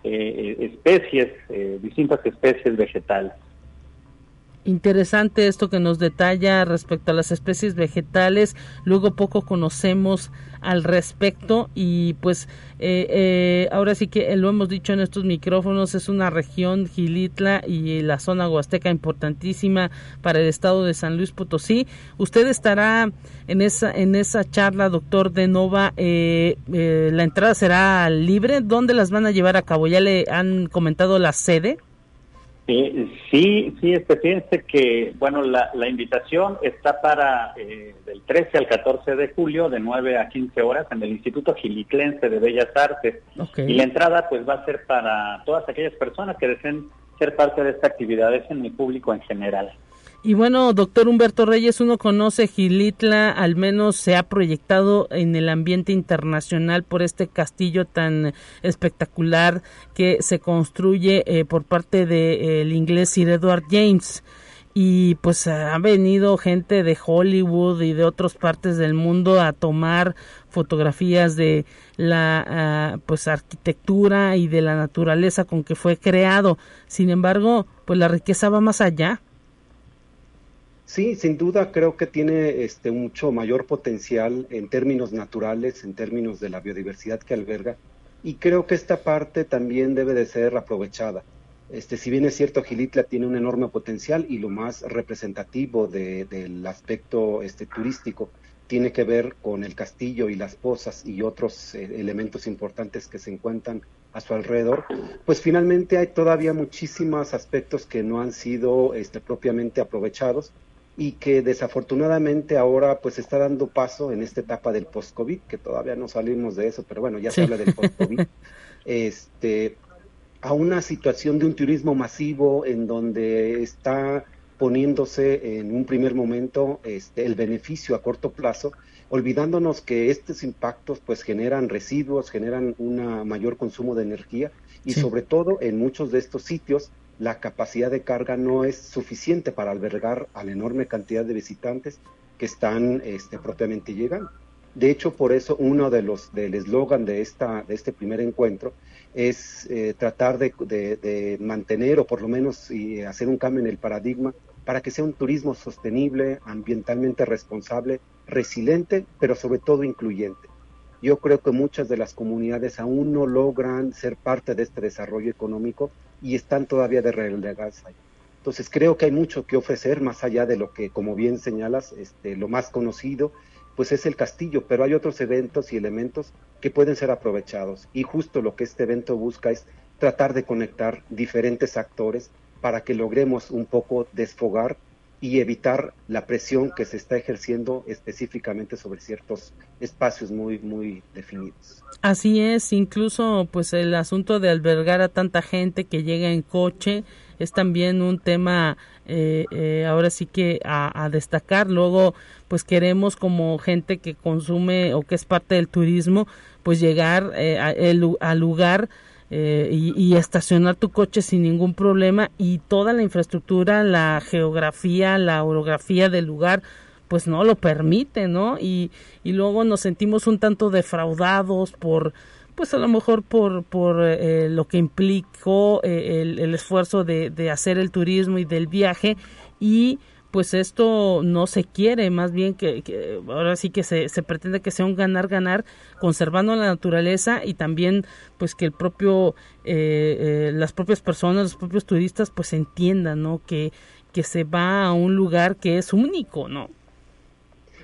eh, especies, distintas especies vegetales. Interesante esto que nos detalla respecto a las especies vegetales. Luego poco conocemos al respecto y pues eh, eh, ahora sí que lo hemos dicho en estos micrófonos es una región Gilitla y la zona huasteca importantísima para el estado de San Luis Potosí. Usted estará en esa en esa charla, doctor de Nova. Eh, la entrada será libre. ¿Dónde las van a llevar a cabo? Ya le han comentado la sede. Sí, sí, sí, este, fíjense que, bueno, la, la invitación está para eh, del 13 al 14 de julio, de 9 a 15 horas, en el Instituto Gilitlense de Bellas Artes. Y la entrada, pues, va a ser para todas aquellas personas que deseen ser parte de esta actividad, es en el público en general. Y bueno, doctor Humberto Reyes, uno conoce Gilitla, al menos se ha proyectado en el ambiente internacional por este castillo tan espectacular que se construye eh, por parte del inglés Sir Edward James. Y pues ha venido gente de Hollywood y de otras partes del mundo a tomar fotografías de la ah, pues arquitectura y de la naturaleza con que fue creado. Sin embargo, pues la riqueza va más allá. Sí, sin duda creo que tiene este mucho mayor potencial en términos naturales, en términos de la biodiversidad que alberga, y creo que esta parte también debe de ser aprovechada. Este, si bien es cierto, Gilitla tiene un enorme potencial y lo más representativo del aspecto este, turístico tiene que ver con el castillo y las pozas y otros eh, elementos importantes que se encuentran a su alrededor, pues finalmente hay todavía muchísimos aspectos que no han sido este, propiamente aprovechados y que desafortunadamente ahora pues está dando paso en esta etapa del post-COVID, que todavía no salimos de eso, pero bueno, ya se habla del post-COVID, [laughs] este, a una situación de un turismo masivo en donde está poniéndose en un primer momento este, el beneficio a corto plazo, olvidándonos que estos impactos pues generan residuos, generan un mayor consumo de energía y sobre todo en muchos de estos sitios la capacidad de carga no es suficiente para albergar a la enorme cantidad de visitantes que están este, propiamente llegando. De hecho, por eso uno de los del eslogan de esta de este primer encuentro es eh, tratar de, mantener o por lo menos y hacer un cambio en el paradigma para que sea un turismo sostenible, ambientalmente responsable, resiliente, pero sobre todo incluyente. Yo creo que muchas de las comunidades aún no logran ser parte de este desarrollo económico y están todavía de relegarse. Entonces creo que hay mucho que ofrecer más allá de lo que, como bien señalas, este, lo más conocido, pues es el castillo, pero hay otros eventos y elementos que pueden ser aprovechados. Y justo lo que este evento busca es tratar de conectar diferentes actores para que logremos un poco desfogar y evitar la presión que se está ejerciendo específicamente sobre ciertos espacios muy muy definidos. Así es, incluso pues el asunto de albergar a tanta gente que llega en coche es también un tema eh, eh, ahora sí que a, destacar. Luego pues queremos como gente que consume o que es parte del turismo pues llegar eh, al lugar eh, y, estacionar tu coche sin ningún problema y toda la infraestructura, la geografía, la orografía del lugar, pues no lo permite, ¿no? Y, y luego nos sentimos un tanto defraudados por, pues a lo mejor por, por eh, lo que implicó eh, el, el, esfuerzo de, de hacer el turismo y del viaje y pues esto no se quiere, más bien que, ahora sí que se, pretende que sea un ganar-ganar, conservando la naturaleza y también pues que el propio, eh, eh, las propias personas, los propios turistas pues entiendan, ¿no? Que, que se va a un lugar que es único, ¿no?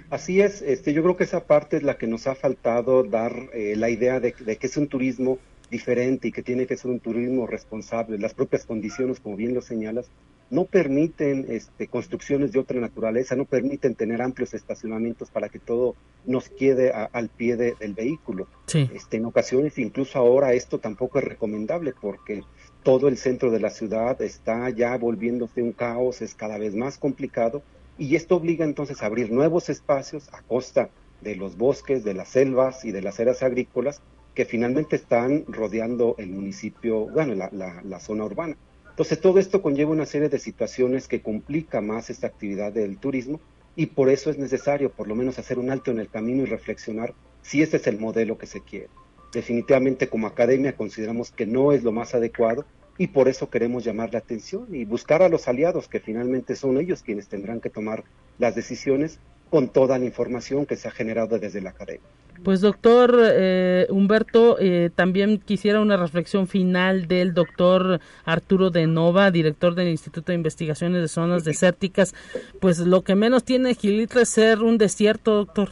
Así es, este, yo creo que esa parte es la que nos ha faltado dar eh, la idea de, de que es un turismo diferente y que tiene que ser un turismo responsable, las propias condiciones, como bien lo señalas, no permiten este, construcciones de otra naturaleza, no permiten tener amplios estacionamientos para que todo nos quede al pie del vehículo. Este, en ocasiones, incluso ahora, esto tampoco es recomendable porque todo el centro de la ciudad está ya volviéndose un caos, es cada vez más complicado y esto obliga entonces a abrir nuevos espacios a costa de los bosques, de las selvas y de las áreas agrícolas que finalmente están rodeando el municipio, bueno, la, la, zona urbana. Entonces todo esto conlleva una serie de situaciones que complica más esta actividad del turismo y por eso es necesario por lo menos hacer un alto en el camino y reflexionar si ese es el modelo que se quiere. Definitivamente como academia consideramos que no es lo más adecuado y por eso queremos llamar la atención y buscar a los aliados que finalmente son ellos quienes tendrán que tomar las decisiones con toda la información que se ha generado desde la academia. Pues doctor eh, Humberto, eh, también quisiera una reflexión final del doctor Arturo de Nova, director del Instituto de Investigaciones de Zonas Desérticas. Pues lo que menos tiene Gilitra es ser un desierto, doctor.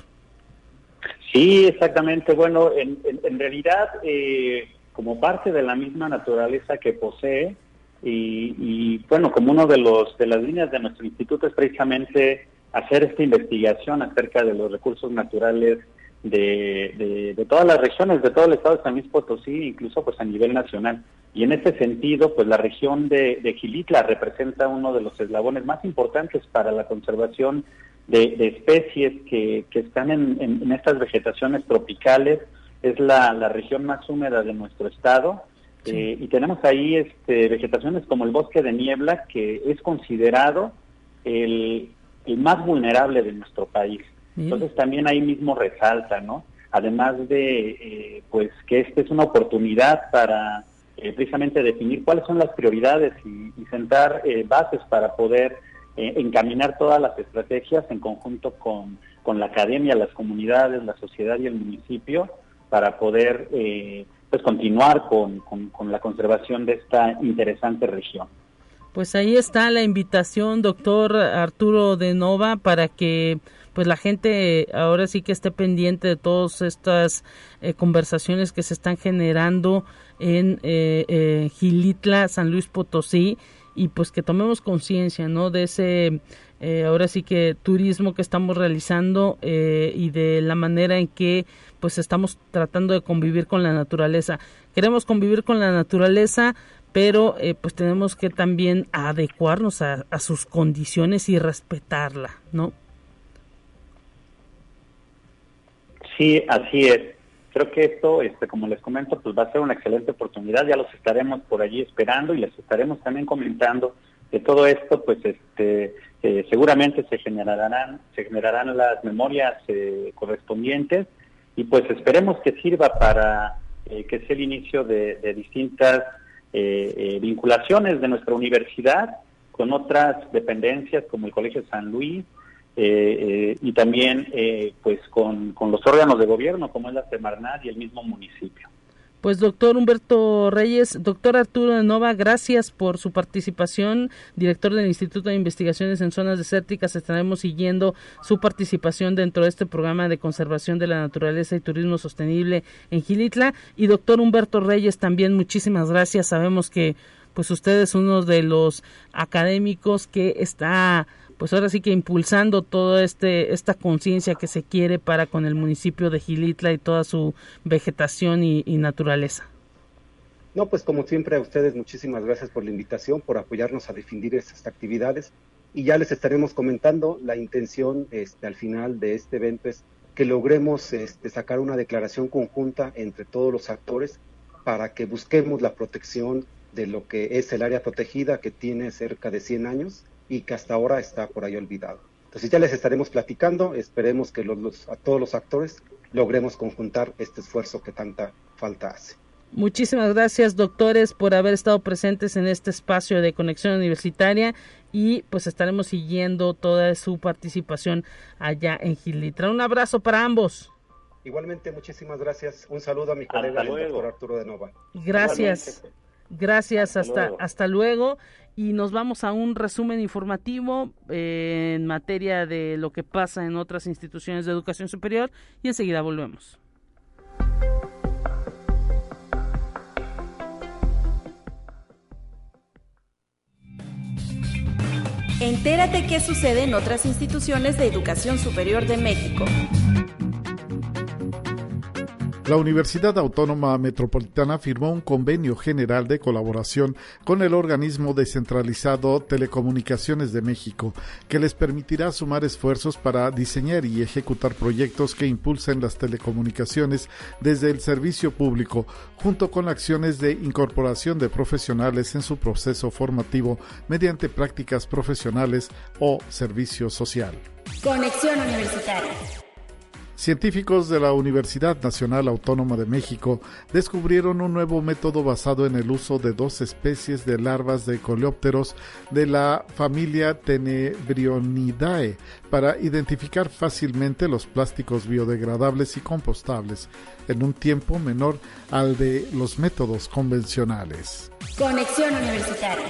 Sí, exactamente. Bueno, en, realidad, eh, como parte de la misma naturaleza que posee, y, y, bueno, como uno de los de las líneas de nuestro instituto es precisamente hacer esta investigación acerca de los recursos naturales de, de, todas las regiones, de todo el estado de San Luis Potosí, incluso pues a nivel nacional. Y en este sentido, pues la región de, de Gilitla representa uno de los eslabones más importantes para la conservación de, especies que, que están en, en, estas vegetaciones tropicales. Es la, la región más húmeda de nuestro estado. Eh, y tenemos ahí este, vegetaciones como el bosque de niebla, que es considerado el, el más vulnerable de nuestro país. Entonces también ahí mismo resalta, ¿no? Además de, eh, pues, que esta es una oportunidad para eh, precisamente definir cuáles son las prioridades y, sentar eh, bases para poder encaminar todas las estrategias en conjunto con, con, la academia, las comunidades, la sociedad y el municipio para poder pues continuar con, con la conservación de esta interesante región. Pues ahí está la invitación, doctor Arturo de Nova, para que pues la gente ahora sí que esté pendiente de todas estas eh, conversaciones que se están generando en eh, eh, Gilitla, San Luis Potosí, y pues que tomemos conciencia, ¿no? De ese, ahora sí que turismo que estamos realizando y de la manera en que pues estamos tratando de convivir con la naturaleza. Queremos convivir con la naturaleza, pero eh, pues tenemos que también adecuarnos a, sus condiciones y respetarla, ¿no? Sí, así es. Creo que esto, este, como les comento, pues va a ser una excelente oportunidad. Ya los estaremos por allí esperando y les estaremos también comentando que todo esto, pues, este, eh, seguramente se generarán, se generarán las memorias eh, correspondientes y pues esperemos que sirva para que sea el inicio de distintas eh, eh, vinculaciones de nuestra universidad con otras dependencias como el Colegio San Luis eh, y también pues con, con, los órganos de gobierno como es la Semarnat y el mismo municipio. Pues doctor Humberto Reyes, doctor Arturo de Nova, gracias por su participación, director del Instituto de Investigaciones en Zonas Desérticas. Estaremos siguiendo su participación dentro de este programa de conservación de la naturaleza y turismo sostenible en Gilitla. Y doctor Humberto Reyes, también muchísimas gracias. Sabemos que pues usted es uno de los académicos que está pues ahora sí que impulsando toda este esta conciencia que se quiere para con el municipio de Gilitla y toda su vegetación y, naturaleza. No, pues como siempre a ustedes muchísimas gracias por la invitación, por apoyarnos a definir estas actividades y ya les estaremos comentando la intención este, al final de este evento es que logremos este, sacar una declaración conjunta entre todos los actores para que busquemos la protección de lo que es el área protegida que tiene cerca de 100 años y que hasta ahora está por ahí olvidado. Entonces ya les estaremos platicando, esperemos que los, a todos los actores logremos conjuntar este esfuerzo que tanta falta hace. Muchísimas gracias, doctores, por haber estado presentes en este espacio de conexión universitaria y pues estaremos siguiendo toda su participación allá en Gilitra. Un abrazo para ambos. Igualmente, muchísimas gracias. Un saludo a mi colega, el doctor Arturo de Nova. Gracias. Gracias, hasta, hasta luego y nos vamos a un resumen informativo eh, en materia de lo que pasa en otras instituciones de educación superior y enseguida volvemos. Entérate qué sucede en otras instituciones de educación superior de México. La Universidad Autónoma Metropolitana firmó un convenio general de colaboración con el organismo descentralizado Telecomunicaciones de México, que les permitirá sumar esfuerzos para diseñar y ejecutar proyectos que impulsen las telecomunicaciones desde el servicio público, junto con acciones de incorporación de profesionales en su proceso formativo mediante prácticas profesionales o servicio social. Conexión Universitaria. Científicos de la Universidad Nacional Autónoma de México descubrieron un nuevo método basado en el uso de dos especies de larvas de coleópteros de la familia Tenebrionidae para identificar fácilmente los plásticos biodegradables y compostables en un tiempo menor al de los métodos convencionales. Conexión Universitaria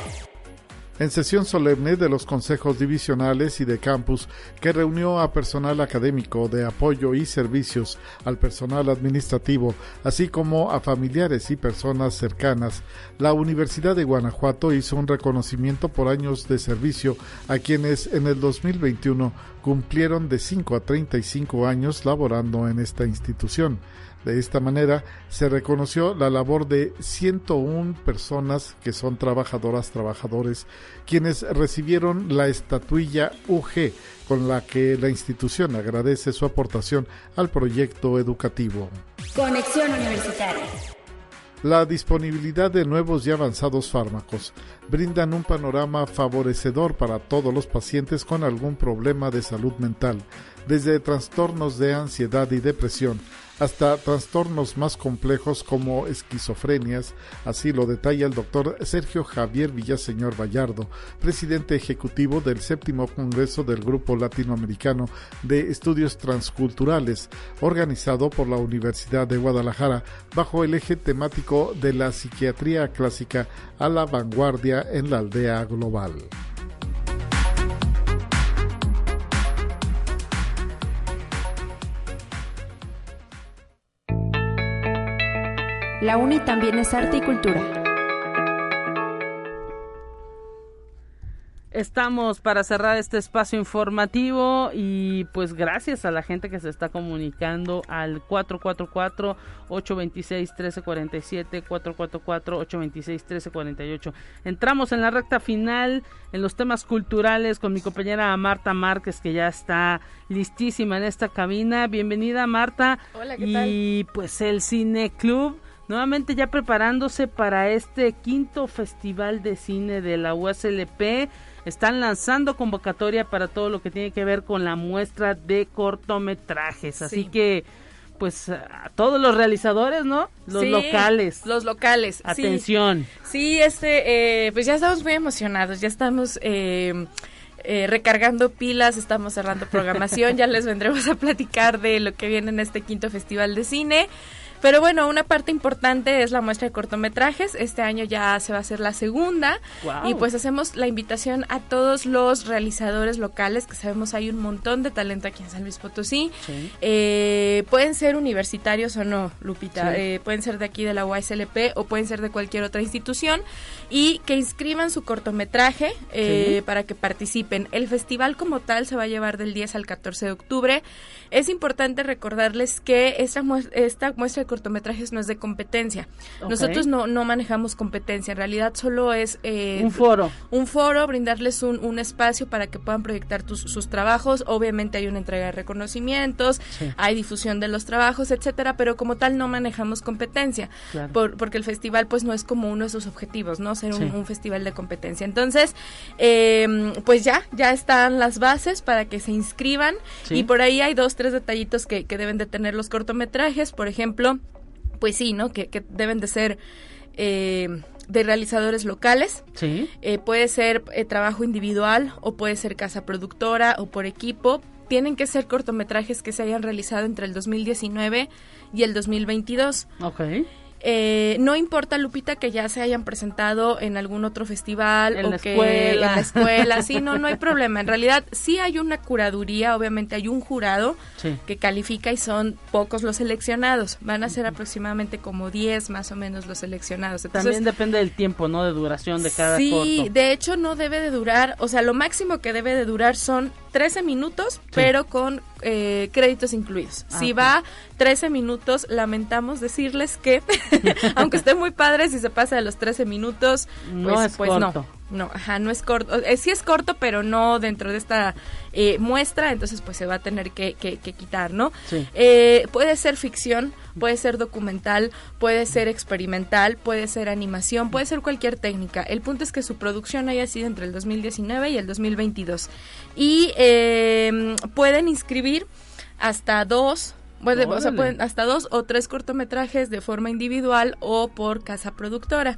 en sesión solemne de los consejos divisionales y de campus que reunió a personal académico de apoyo y servicios al personal administrativo, así como a familiares y personas cercanas, la Universidad de Guanajuato hizo un reconocimiento por años de servicio a quienes en el 2021 cumplieron de 5 a 35 años laborando en esta institución. De esta manera se reconoció la labor de 101 personas que son trabajadoras, trabajadores, quienes recibieron la estatuilla UG con la que la institución agradece su aportación al proyecto educativo. Conexión Universitaria. La disponibilidad de nuevos y avanzados fármacos brindan un panorama favorecedor para todos los pacientes con algún problema de salud mental, desde trastornos de ansiedad y depresión hasta trastornos más complejos como esquizofrenias, así lo detalla el doctor Sergio Javier Villaseñor Vallardo, presidente ejecutivo del séptimo Congreso del Grupo Latinoamericano de Estudios Transculturales, organizado por la Universidad de Guadalajara bajo el eje temático de la psiquiatría clásica a la vanguardia en la aldea global. La UNI también es arte y cultura. Estamos para cerrar este espacio informativo y pues gracias a la gente que se está comunicando al 444-826-1347, 444-826-1348. Entramos en la recta final en los temas culturales con mi compañera Marta Márquez que ya está listísima en esta cabina. Bienvenida Marta. Hola, ¿qué tal? Y pues el Cine Club nuevamente ya preparándose para este quinto festival de cine de la USLP. Están lanzando convocatoria para todo lo que tiene que ver con la muestra de cortometrajes. Así que, pues, a todos los realizadores, ¿no? Los locales. Los locales. Atención. Sí, este, eh, pues ya estamos muy emocionados. Ya estamos. Eh, eh, recargando pilas, estamos cerrando programación, ya les vendremos a platicar de lo que viene en este quinto festival de cine. Pero bueno, una parte importante es la muestra de cortometrajes. Este año ya se va a hacer la segunda. Y pues hacemos la invitación a todos los realizadores locales, que sabemos hay un montón de talento aquí en San Luis Potosí. Eh, pueden ser universitarios o no, Lupita. Eh, pueden ser de aquí de la UASLP o pueden ser de cualquier otra institución. Y que inscriban su cortometraje eh, para que participen. El festival como tal se va a llevar del 10 al 14 de octubre. Es importante recordarles que esta, esta muestra de cortometrajes no es de competencia. Nosotros no, no manejamos competencia, en realidad solo es... Eh, un foro. Un foro, brindarles un, un espacio para que puedan proyectar sus trabajos. Obviamente hay una entrega de reconocimientos, hay difusión de los trabajos, etcétera, pero como tal no manejamos competencia, porque el festival pues no es como uno de sus objetivos, ¿no? Ser un, festival de competencia. Entonces, em, pues ya, ya están las bases para que se inscriban y por ahí hay dos, tres detallitos que, que deben de tener los cortometrajes, por ejemplo, pues sí, ¿no? Que, deben de ser eh, de realizadores locales. Sí. Eh, puede ser eh, trabajo individual o puede ser casa productora o por equipo. Tienen que ser cortometrajes que se hayan realizado entre el 2019 y el 2022. Ok. Eh, no importa, Lupita, que ya se hayan presentado en algún otro festival en o la que escuela. en la escuela, sí, no, no hay [laughs] problema. En realidad, sí hay una curaduría, obviamente hay un jurado que califica y son pocos los seleccionados. Van a ser aproximadamente como 10 más o menos los seleccionados. También depende del tiempo, ¿no? De duración de cada sí, corto. de hecho no debe de durar, o sea, lo máximo que debe de durar son 13 minutos, pero con eh, créditos incluidos. Ah, si va 13 minutos, lamentamos decirles que, [laughs] aunque esté muy padre, si se pasa de los 13 minutos, pues, pues no. No, ajá, no es corto. Eh, sí es corto, pero no dentro de esta eh, muestra, entonces pues se va a tener que, que, quitar, ¿no? Eh, puede ser ficción, puede ser documental, puede ser experimental, puede ser animación, puede ser cualquier técnica. El punto es que su producción haya sido entre el 2019 y el 2022. Y pueden inscribir hasta dos bueno, o sea, pueden hasta dos o tres cortometrajes de forma individual o por casa productora.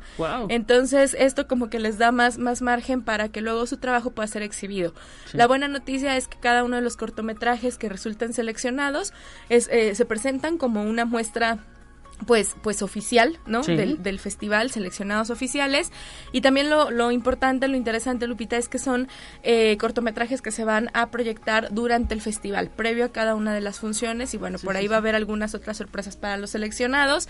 Entonces, esto como que les da más, más margen para que luego su trabajo pueda ser exhibido. La buena noticia es que cada uno de los cortometrajes que resulten seleccionados es, eh, se presentan como una muestra pues pues oficial no del, del, festival seleccionados oficiales. Y también lo, lo, importante lo interesante Lupita es que son eh, cortometrajes que se van a proyectar durante el festival previo a cada una de las funciones. Y bueno por ahí va a haber algunas otras sorpresas para los seleccionados.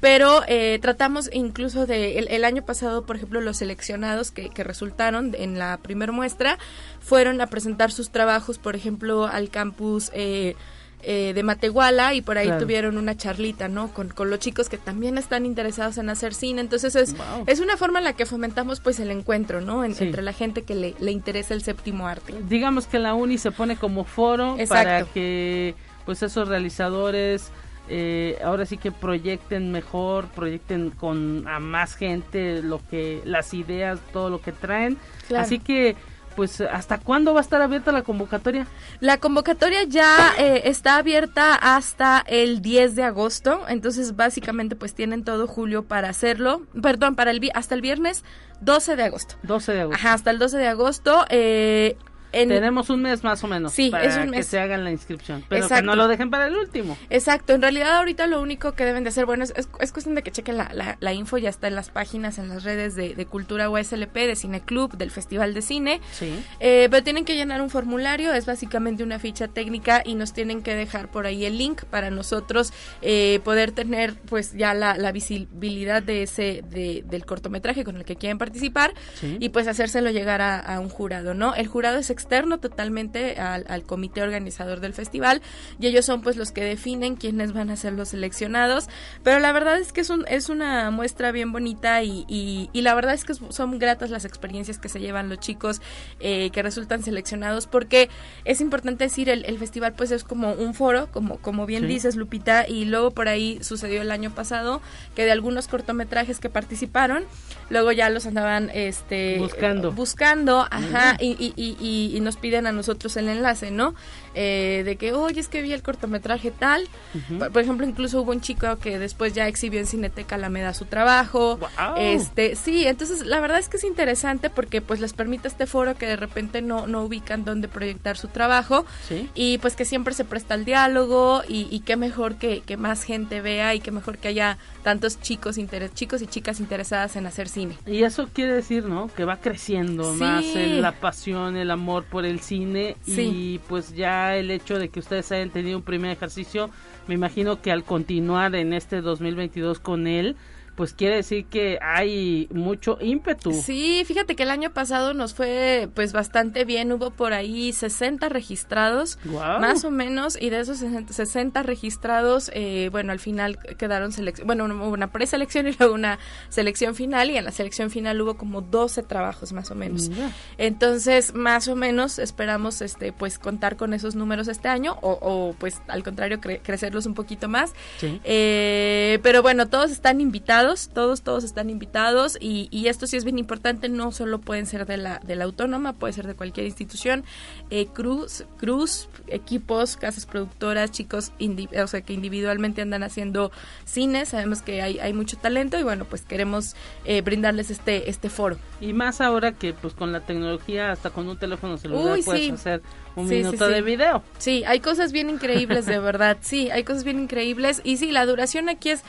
Pero eh, tratamos incluso de el, año pasado por ejemplo los seleccionados que, que resultaron en la primera muestra fueron a presentar sus trabajos por ejemplo al campus eh, eh, de Matehuala y por ahí tuvieron una charlita, ¿no? Con, con, los chicos que también están interesados en hacer cine. Entonces es, es una forma en la que fomentamos pues el encuentro, ¿no? Entre la gente que le, le, interesa el séptimo arte. Digamos que la uni se pone como foro para que pues esos realizadores eh, ahora sí que proyecten mejor, proyecten con a más gente lo que las ideas, todo lo que traen. Así que pues ¿hasta cuándo va a estar abierta la convocatoria? La convocatoria ya eh, está abierta hasta el 10 de agosto, entonces básicamente pues tienen todo julio para hacerlo, perdón, para el hasta el viernes 12 de agosto. 12 de agosto. Ajá, hasta el 12 de agosto. Eh, tenemos un mes más o menos sí, para es un mes. que se hagan la inscripción, pero que no lo dejen para el último. Exacto, en realidad ahorita lo único que deben de hacer, bueno, es, es, cuestión de que chequen la, la, info, ya está en las páginas, en las redes de, de Cultura USLP, de Cine Club, del Festival de Cine, sí. Eh, pero tienen que llenar un formulario, es básicamente una ficha técnica y nos tienen que dejar por ahí el link para nosotros eh, poder tener pues ya la, la visibilidad de ese, de, del cortometraje con el que quieren participar y pues hacérselo llegar a, a un jurado, ¿no? El jurado es externo totalmente al, comité organizador del festival y ellos son pues los que definen quiénes van a ser los seleccionados. Pero la verdad es que es, un, es una muestra bien bonita y, y, la verdad es que son gratas las experiencias que se llevan los chicos eh, que resultan seleccionados porque es importante decir el, el, festival pues es como un foro como, como bien dices Lupita y luego por ahí sucedió el año pasado que de algunos cortometrajes que participaron luego ya los andaban este buscando. buscando ajá y, y, y, nos piden a nosotros el enlace, ¿no? Eh, de que, oye, es que vi el cortometraje tal. por, ejemplo, incluso hubo un chico que después ya exhibió en Cineteca Alameda su trabajo. Este, sí, entonces la verdad es que es interesante porque pues les permite este foro que de repente no, no ubican dónde proyectar su trabajo. Y pues que siempre se presta el diálogo y, y qué mejor que, que, más gente vea y qué mejor que haya tantos chicos, chicos y chicas interesadas en hacer cine. Y eso quiere decir, ¿no? Que va creciendo más la pasión, el amor por el cine y pues ya el hecho de que ustedes hayan tenido un primer ejercicio, me imagino que al continuar en este 2022 con él, pues quiere decir que hay mucho ímpetu. Sí, fíjate que el año pasado nos fue pues bastante bien, hubo por ahí 60 registrados, más o menos, y de esos 60 registrados, eh, bueno, al final quedaron bueno, hubo una preselección [laughs] y luego una selección final, y en la selección final hubo como 12 trabajos más o menos. Entonces, más o menos esperamos este pues contar con esos números este año, o, pues al contrario, crecerlos un poquito más. Eh, pero bueno, todos están invitados todos, todos están invitados y, y, esto sí es bien importante, no solo pueden ser de la, de la autónoma, puede ser de cualquier institución, eh, cruz, cruz, equipos, casas productoras, chicos o sea, que individualmente andan haciendo cine, sabemos que hay, hay mucho talento y bueno, pues queremos eh, brindarles este, este foro. Y más ahora que pues con la tecnología, hasta con un teléfono celular puedes hacer un minuto de video. Sí, hay cosas bien increíbles, de verdad. Sí, hay cosas bien increíbles. Y sí, la duración aquí es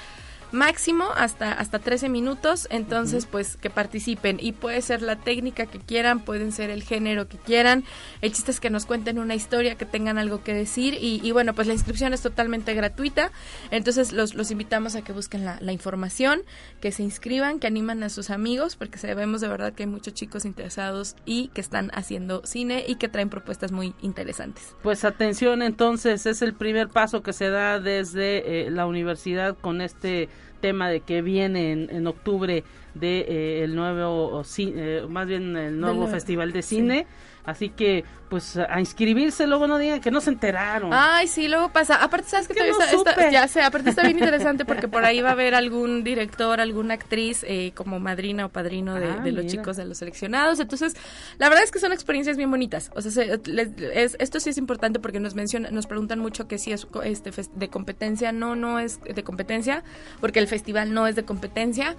máximo hasta, hasta 13 minutos, entonces pues que participen. Y puede ser la técnica que quieran, pueden ser el género que quieran, el chiste es que nos cuenten una historia, que tengan algo que decir. Y, bueno, pues la inscripción es totalmente gratuita, entonces los, los invitamos a que busquen la, la información, que se inscriban, que animan a sus amigos, porque sabemos de verdad que hay muchos chicos interesados y que están haciendo cine y que traen propuestas muy interesantes. Pues atención entonces, es el primer paso que se da desde eh, la universidad con este tema de que viene en, octubre de eh, el nuevo eh, más bien el nuevo festival de cine. Así que, pues, a inscribirse, luego no digan que no se enteraron. Ay, sí, luego pasa. Aparte, ¿sabes que, está, Ya sé, aparte está bien [laughs] interesante porque por ahí va a haber algún director, alguna actriz eh, como madrina o padrino de, ah, los chicos de los seleccionados. Entonces, la verdad es que son experiencias bien bonitas. O sea, esto sí es importante porque nos mencionan, nos preguntan mucho que si es este, de competencia. No, no es de competencia porque el festival no es de competencia.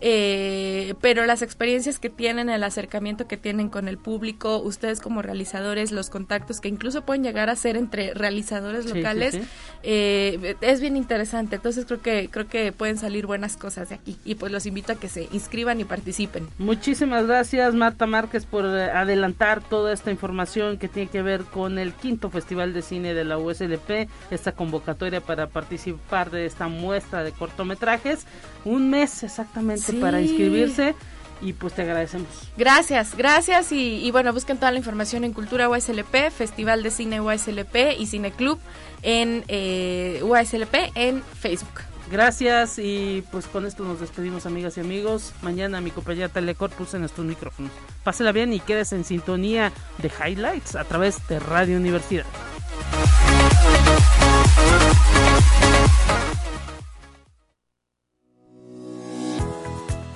Eh, pero las experiencias que tienen, el acercamiento que tienen con el público, ustedes como realizadores, los contactos que incluso pueden llegar a ser entre realizadores locales, eh, es bien interesante. Entonces creo que creo que pueden salir buenas cosas de aquí y pues los invito a que se inscriban y participen. Muchísimas gracias Marta Márquez por eh, adelantar toda esta información que tiene que ver con el quinto Festival de Cine de la USLP, esta convocatoria para participar de esta muestra de cortometrajes. Un mes exactamente para inscribirse y pues te agradecemos. Gracias, gracias y, bueno, busquen toda la información en Cultura USLP, Festival de Cine USLP y Cine Club en eh, USLP en Facebook. Gracias y pues con esto nos despedimos amigas y amigos. Mañana mi compañera Telecorpus en estos micrófonos. Pásela bien y quedes en sintonía de Highlights a través de Radio Universidad.